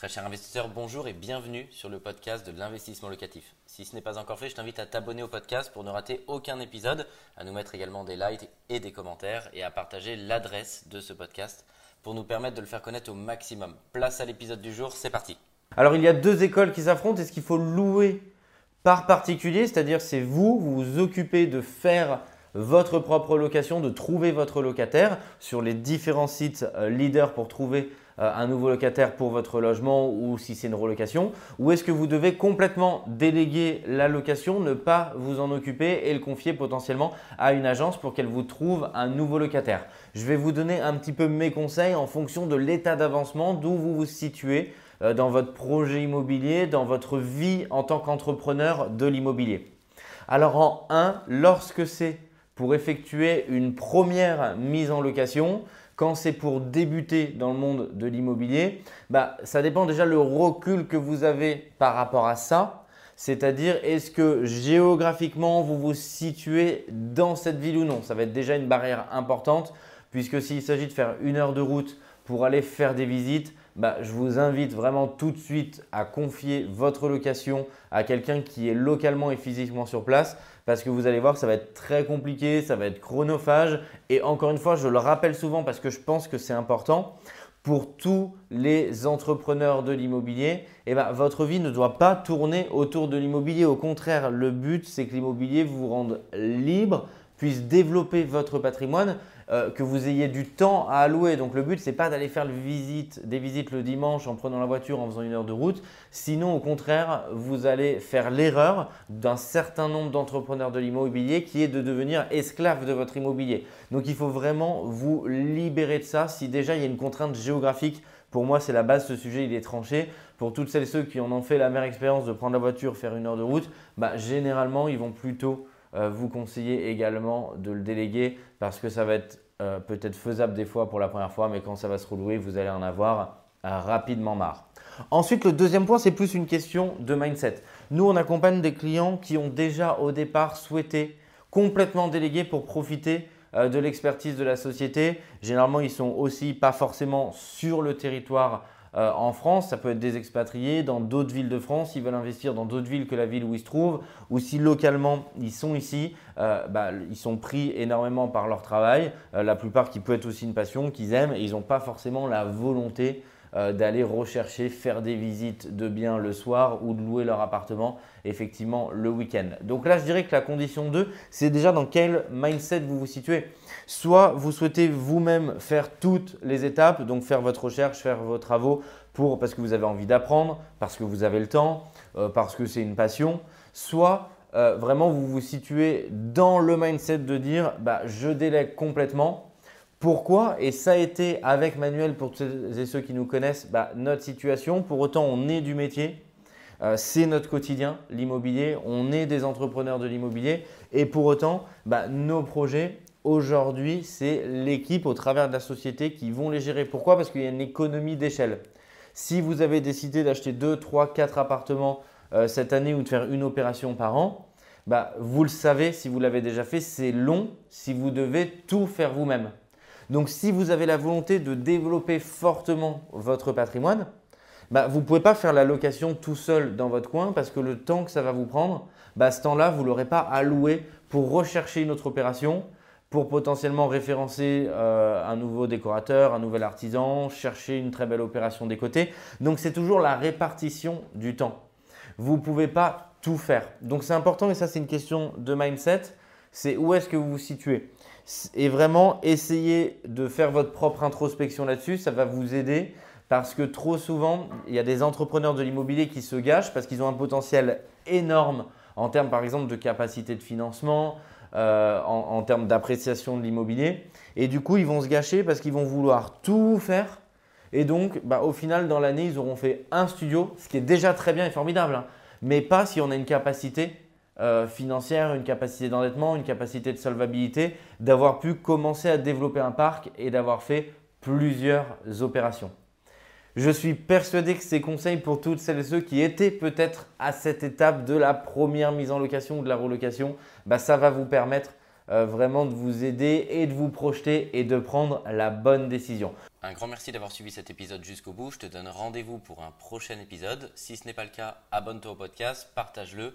Très cher investisseur, bonjour et bienvenue sur le podcast de l'investissement locatif. Si ce n'est pas encore fait, je t'invite à t'abonner au podcast pour ne rater aucun épisode, à nous mettre également des likes et des commentaires et à partager l'adresse de ce podcast pour nous permettre de le faire connaître au maximum. Place à l'épisode du jour, c'est parti. Alors il y a deux écoles qui s'affrontent. Est-ce qu'il faut louer par particulier? C'est-à-dire c'est vous, vous vous occupez de faire votre propre location, de trouver votre locataire sur les différents sites euh, leaders pour trouver un nouveau locataire pour votre logement ou si c'est une relocation Ou est-ce que vous devez complètement déléguer la location, ne pas vous en occuper et le confier potentiellement à une agence pour qu'elle vous trouve un nouveau locataire? Je vais vous donner un petit peu mes conseils en fonction de l'état d'avancement, d'où vous vous situez euh, dans votre projet immobilier, dans votre vie en tant qu'entrepreneur de l'immobilier. Alors en 1, lorsque c'est pour effectuer une première mise en location, quand c'est pour débuter dans le monde de l'immobilier, bah, ça dépend déjà le recul que vous avez par rapport à ça. C'est-à-dire, est-ce que géographiquement, vous vous situez dans cette ville ou non? Ça va être déjà une barrière importante, puisque s'il s'agit de faire une heure de route pour aller faire des visites, bah, je vous invite vraiment tout de suite à confier votre location à quelqu'un qui est localement et physiquement sur place parce que vous allez voir que ça va être très compliqué, ça va être chronophage et encore une fois, je le rappelle souvent parce que je pense que c'est important. Pour tous les entrepreneurs de l'immobilier, eh ben, votre vie ne doit pas tourner autour de l'immobilier. Au contraire, le but, c'est que l'immobilier vous rende libre, puisse développer votre patrimoine euh, que vous ayez du temps à allouer. Donc le but, ce n'est pas d'aller faire des visites le dimanche en prenant la voiture, en faisant une heure de route. Sinon, au contraire, vous allez faire l'erreur d'un certain nombre d'entrepreneurs de l'immobilier qui est de devenir esclave de votre immobilier. Donc il faut vraiment vous libérer de ça. Si déjà il y a une contrainte géographique, pour moi, c'est la base ce sujet, il est tranché. Pour toutes celles et ceux qui en ont fait la meilleure expérience de prendre la voiture, faire une heure de route, bah, généralement, ils vont plutôt vous conseiller également de le déléguer parce que ça va être euh, peut-être faisable des fois pour la première fois, mais quand ça va se relouer, vous allez en avoir euh, rapidement marre. Ensuite, le deuxième point, c'est plus une question de mindset. Nous, on accompagne des clients qui ont déjà au départ souhaité complètement déléguer pour profiter de l'expertise de la société. Généralement, ils sont aussi pas forcément sur le territoire euh, en France, ça peut être des expatriés dans d'autres villes de France, ils veulent investir dans d'autres villes que la ville où ils se trouvent, ou si localement ils sont ici, euh, bah, ils sont pris énormément par leur travail, euh, la plupart qui peut être aussi une passion qu'ils aiment, et ils n'ont pas forcément la volonté d'aller rechercher, faire des visites de biens le soir ou de louer leur appartement effectivement le week-end. Donc là, je dirais que la condition 2, c'est déjà dans quel mindset vous vous situez. Soit vous souhaitez vous-même faire toutes les étapes, donc faire votre recherche, faire vos travaux pour, parce que vous avez envie d'apprendre, parce que vous avez le temps, euh, parce que c'est une passion. Soit euh, vraiment vous vous situez dans le mindset de dire bah, je délègue complètement. Pourquoi? Et ça a été avec Manuel, pour ceux et ceux qui nous connaissent, bah, notre situation. Pour autant, on est du métier. Euh, c'est notre quotidien, l'immobilier. On est des entrepreneurs de l'immobilier. Et pour autant, bah, nos projets, Aujourd'hui, c'est l'équipe au travers de la société qui vont les gérer. Pourquoi? Parce qu'il y a une économie d'échelle. Si vous avez décidé d'acheter 2, 3, 4 appartements euh, cette année ou de faire une opération par an, bah, vous le savez, si vous l'avez déjà fait, c'est long si vous devez tout faire vous-même. Donc si vous avez la volonté de développer fortement votre patrimoine, bah, vous ne pouvez pas faire la location tout seul dans votre coin parce que le temps que ça va vous prendre, bah, ce temps-là, vous ne l'aurez pas alloué pour rechercher une autre opération, pour potentiellement référencer euh, un nouveau décorateur, un nouvel artisan, chercher une très belle opération des côtés. Donc c'est toujours la répartition du temps. Vous ne pouvez pas tout faire. Donc c'est important et ça c'est une question de mindset. C'est où est-ce que vous vous situez. Et vraiment essayer de faire votre propre introspection là-dessus, ça va vous aider parce que trop souvent, il y a des entrepreneurs de l'immobilier qui se gâchent parce qu'ils ont un potentiel énorme en termes par exemple de capacité de financement, euh, en, termes d'appréciation de l'immobilier. Et du coup, ils vont se gâcher parce qu'ils vont vouloir tout faire. Et donc, bah, au final, dans l'année, ils auront fait un studio, ce qui est déjà très bien et formidable, hein. mais pas si on a une capacité euh, financière, une capacité d'endettement, une capacité de solvabilité, d'avoir pu commencer à développer un parc et d'avoir fait plusieurs opérations. Je suis persuadé que ces conseils pour toutes celles et ceux qui étaient peut-être à cette étape de la première mise en location ou de la relocation, bah, ça va vous permettre euh, vraiment de vous aider et de vous projeter et de prendre la bonne décision. Un grand merci d'avoir suivi cet épisode jusqu'au bout. Je te donne rendez-vous pour un prochain épisode. Si ce n'est pas le cas, abonne-toi au podcast, partage-le,